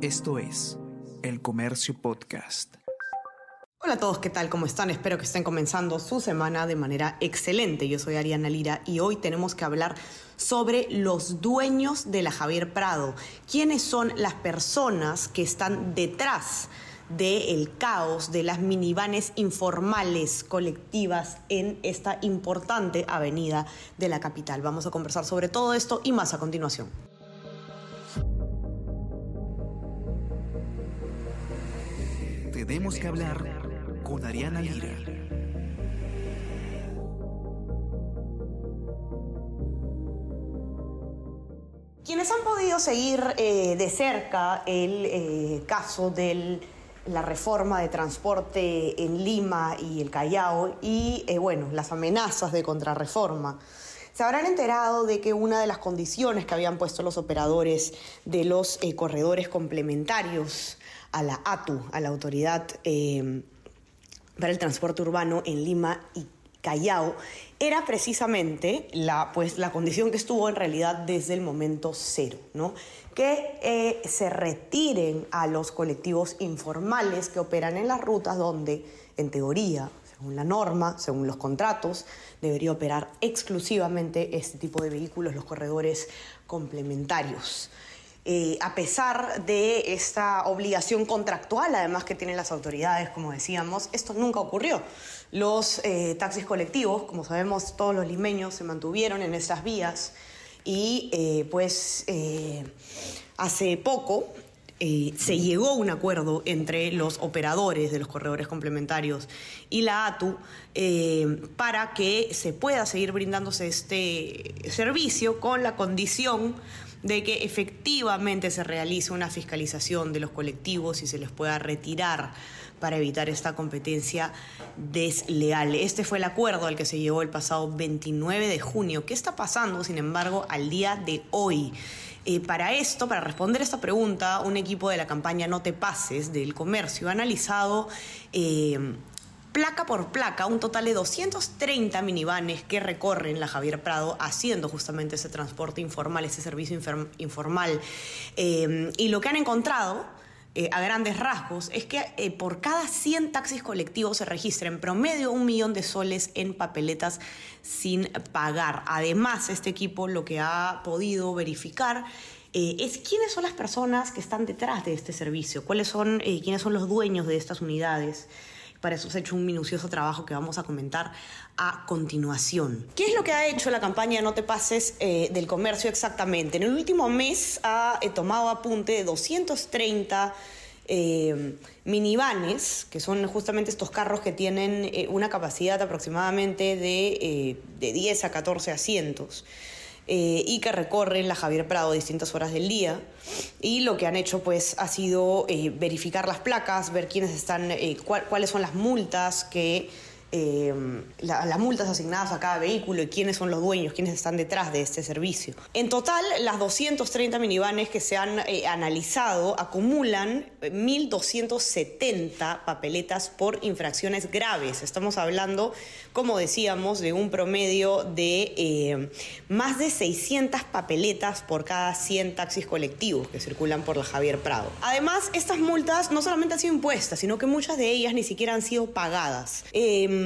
Esto es El Comercio Podcast. Hola a todos, ¿qué tal? ¿Cómo están? Espero que estén comenzando su semana de manera excelente. Yo soy Ariana Lira y hoy tenemos que hablar sobre los dueños de la Javier Prado. ¿Quiénes son las personas que están detrás del caos de las minivanes informales colectivas en esta importante avenida de la capital? Vamos a conversar sobre todo esto y más a continuación. Tenemos que hablar con Ariana Lira. Quienes han podido seguir eh, de cerca el eh, caso de la reforma de transporte en Lima y el Callao y, eh, bueno, las amenazas de contrarreforma, se habrán enterado de que una de las condiciones que habían puesto los operadores de los corredores complementarios a la ATU, a la Autoridad para el Transporte Urbano en Lima y Callao era precisamente la, pues, la condición que estuvo en realidad desde el momento cero, ¿no? que eh, se retiren a los colectivos informales que operan en las rutas donde, en teoría, según la norma, según los contratos, debería operar exclusivamente este tipo de vehículos, los corredores complementarios. Eh, a pesar de esta obligación contractual, además que tienen las autoridades, como decíamos, esto nunca ocurrió. Los eh, taxis colectivos, como sabemos, todos los limeños se mantuvieron en esas vías y eh, pues hace poco se llegó a un acuerdo entre los operadores de los corredores complementarios y la ATU para que se pueda seguir brindándose este servicio con la condición de que efectivamente se realice una fiscalización de los colectivos y se les pueda retirar para evitar esta competencia desleal. Este fue el acuerdo al que se llegó el pasado 29 de junio. ¿Qué está pasando, sin embargo, al día de hoy? Eh, para esto, para responder esta pregunta, un equipo de la campaña No te pases del comercio ha analizado eh, placa por placa un total de 230 minivanes que recorren la Javier Prado haciendo justamente ese transporte informal, ese servicio informal. Eh, y lo que han encontrado eh, a grandes rasgos es que eh, por cada 100 taxis colectivos se registra en promedio un millón de soles en papeletas sin pagar. Además, este equipo lo que ha podido verificar es quiénes son las personas que están detrás de este servicio, cuáles son, quiénes son los dueños de estas unidades. Para eso se ha hecho un minucioso trabajo que vamos a comentar a continuación. ¿Qué es lo que ha hecho la campaña No te pases eh, del comercio exactamente? En el último mes ha eh, tomado apunte de 230 eh, minivanes, que son justamente estos carros que tienen una capacidad aproximadamente de, de 10 a 14 asientos. Eh, y que recorren la Javier Prado distintas horas del día. Y lo que han hecho pues ha sido eh, verificar las placas, ver quiénes están, eh, cuáles son las multas que eh, las multas asignadas a cada vehículo y quiénes son los dueños, quiénes están detrás de este servicio. En total, las 230 minivanes que se han eh, analizado acumulan 1.270 papeletas por infracciones graves. Estamos hablando, como decíamos, de un promedio de eh, más de 600 papeletas por cada 100 taxis colectivos que circulan por la Javier Prado. Además, estas multas no solamente han sido impuestas, sino que muchas de ellas ni siquiera han sido pagadas. Eh,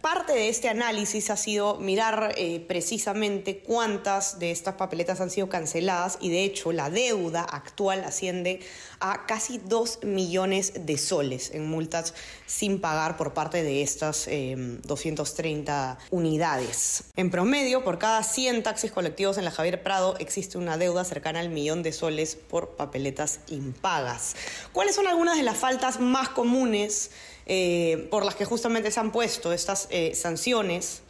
parte de este análisis ha sido mirar eh, precisamente cuántas de estas papeletas han sido canceladas y de hecho la deuda actual asciende a casi 2 millones de soles en multas sin pagar por parte de estas 230 eh, unidades. En promedio, por cada 100 taxis colectivos en la Javier Prado existe una deuda cercana al millón de soles por papeletas impagas. ¿Cuáles son algunas de las faltas más comunes por las que justamente se han puesto estas eh, sanciones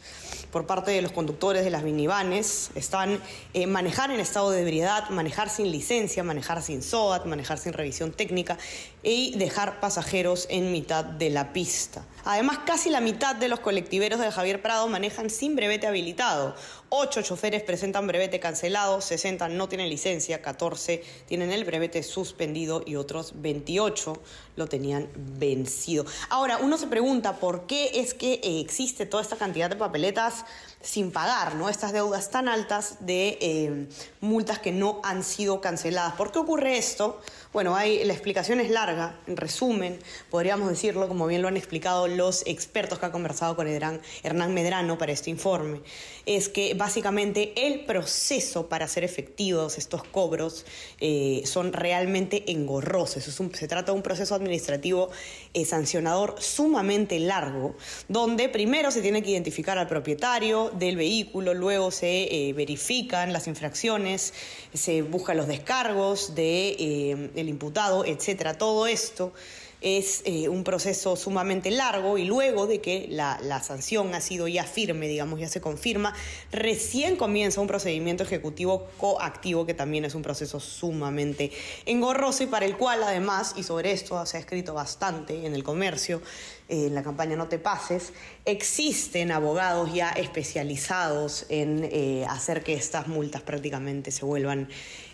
por parte de los conductores de las minivanes están eh, manejar en estado de ebriedad, manejar sin licencia, manejar sin SOAT, manejar sin revisión técnica y dejar pasajeros en mitad de la pista. Además, casi la mitad de los colectiveros de Javier Prado manejan sin brevete habilitado. Ocho choferes presentan brevete cancelado, 60 no tienen licencia, 14 tienen el brevete suspendido y otros 28 lo tenían vencido. Ahora, uno se pregunta por qué es que eh, existe toda esta cantidad de papeletas sin pagar, ¿no? Estas deudas tan altas de eh, multas que no han sido canceladas. ¿Por qué ocurre esto? Bueno, hay, la explicación es larga, en resumen, podríamos decirlo, como bien lo han explicado los expertos que ha conversado con Hernán, Medrano para este informe, es que básicamente el proceso para hacer efectivos estos cobros eh, son realmente engorrosos. se trata de un proceso administrativo eh, sancionador sumamente largo, donde primero se tiene que identificar al propietario del vehículo, luego se eh, verifican las infracciones, se buscan los descargos del de, imputado, etcétera. Todo esto es eh, un proceso sumamente largo y luego de que la, sanción ha sido ya firme, digamos, ya se confirma, recién comienza un procedimiento ejecutivo coactivo que también es un proceso sumamente engorroso y para el cual además, y sobre esto se ha escrito bastante en el comercio, en la campaña No te pases, existen abogados ya especializados en eh, hacer que estas multas prácticamente se vuelvan,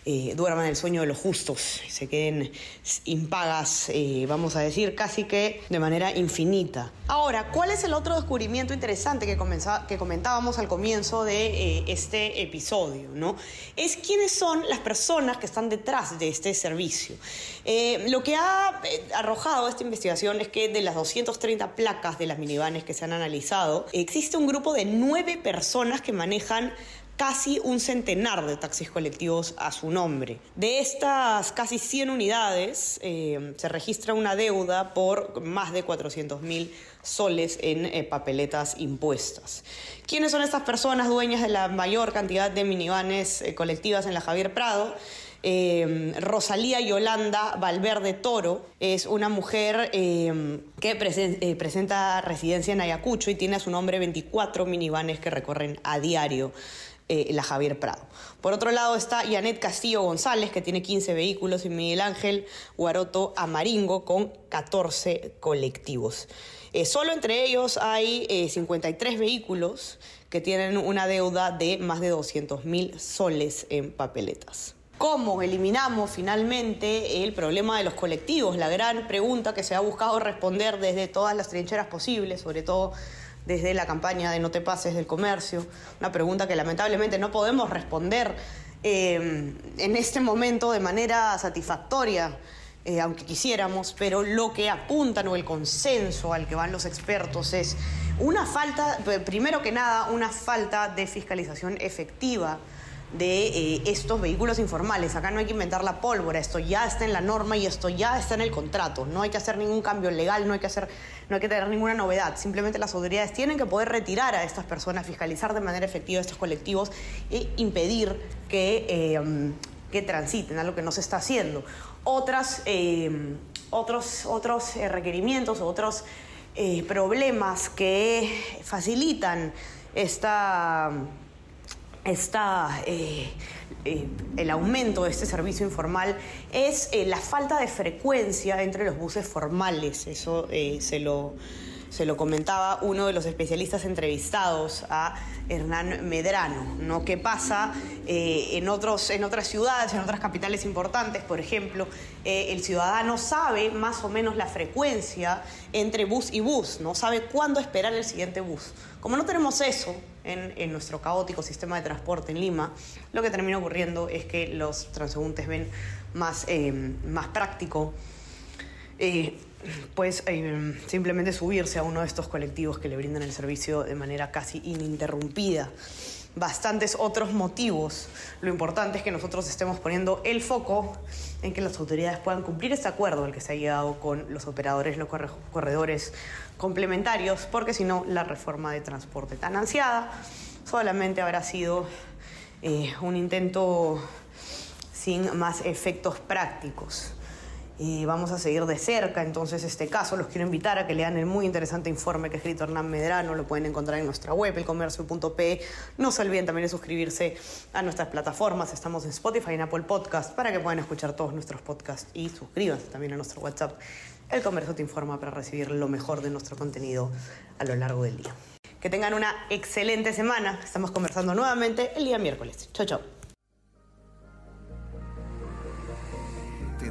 eh, duerman el sueño de los justos, se queden impagas, eh, vamos a decir, casi que de manera infinita. Ahora, ¿cuál es el otro descubrimiento interesante que, que comentábamos al comienzo de este episodio? ¿no? Es quiénes son las personas que están detrás de este servicio. lo que ha arrojado esta investigación es que de las 230 30 placas de las minivanes que se han analizado, existe un grupo de nueve personas que manejan casi un centenar de taxis colectivos a su nombre. De estas casi 100 unidades, eh, se registra una deuda por más de 400 mil soles en eh, papeletas impuestas. ¿Quiénes son estas personas dueñas de la mayor cantidad de minivanes eh, colectivas en la Javier Prado? Eh, Rosalía Yolanda Valverde Toro es una mujer eh, que eh, presenta residencia en Ayacucho y tiene a su nombre 24 minivanes que recorren a diario. la Javier Prado. Por otro lado está Janet Castillo González, que tiene 15 vehículos, y Miguel Ángel Guaroto Amaringo, con 14 colectivos. solo entre ellos hay 53 vehículos que tienen una deuda de más de 200 mil soles en papeletas. ¿Cómo eliminamos finalmente el problema de los colectivos? La gran pregunta que se ha buscado responder desde todas las trincheras posibles, sobre todo desde la campaña de No te pases del comercio, una pregunta que lamentablemente no podemos responder eh, en este momento de manera satisfactoria. Eh, aunque quisiéramos, pero lo que apuntan o el consenso al que van los expertos es una falta, primero que nada, una falta de fiscalización efectiva de eh, estos vehículos informales. Acá no hay que inventar la pólvora, esto ya está en la norma y esto ya está en el contrato. No hay que hacer ningún cambio legal, no hay que hacer, no hay que tener ninguna novedad. Simplemente las autoridades tienen que poder retirar a estas personas, fiscalizar de manera efectiva estos colectivos e impedir que, eh, que transiten, algo que no se está haciendo. Otras, eh, otros otros requerimientos, otros problemas que facilitan esta está eh, eh, el aumento de este servicio informal es eh, la falta de frecuencia entre los buses formales. Eso se lo se lo comentaba uno de los especialistas entrevistados a Hernán Medrano, ¿no? ¿Qué pasa en, otros, en otras ciudades, en otras capitales importantes? Por ejemplo, el ciudadano sabe más o menos la frecuencia entre bus y bus, ¿no? Sabe cuándo esperar el siguiente bus. Como no tenemos eso, en, nuestro caótico sistema de transporte en Lima, lo que termina ocurriendo es que los transeúntes ven más, eh, más práctico eh, pues eh, simplemente subirse a uno de estos colectivos que le brindan el servicio de manera casi ininterrumpida. Bastantes otros motivos. Lo importante es que nosotros estemos poniendo el foco en que las autoridades puedan cumplir este acuerdo al que se ha llegado con los operadores, los corredores complementarios, porque si no, la reforma de transporte tan ansiada solamente habrá sido eh, un intento sin más efectos prácticos y vamos a seguir de cerca entonces este caso. Los quiero invitar a que lean el muy interesante informe que ha escrito Hernán Medrano, lo pueden encontrar en nuestra web, elcomercio.pe. No se olviden también de suscribirse a nuestras plataformas, estamos en Spotify y en Apple Podcast para que puedan escuchar todos nuestros podcasts y suscríbanse también a nuestro WhatsApp. El Comercio te informa para recibir lo mejor de nuestro contenido a lo largo del día. Que tengan una excelente semana. Estamos conversando nuevamente el día miércoles. Chau, chau.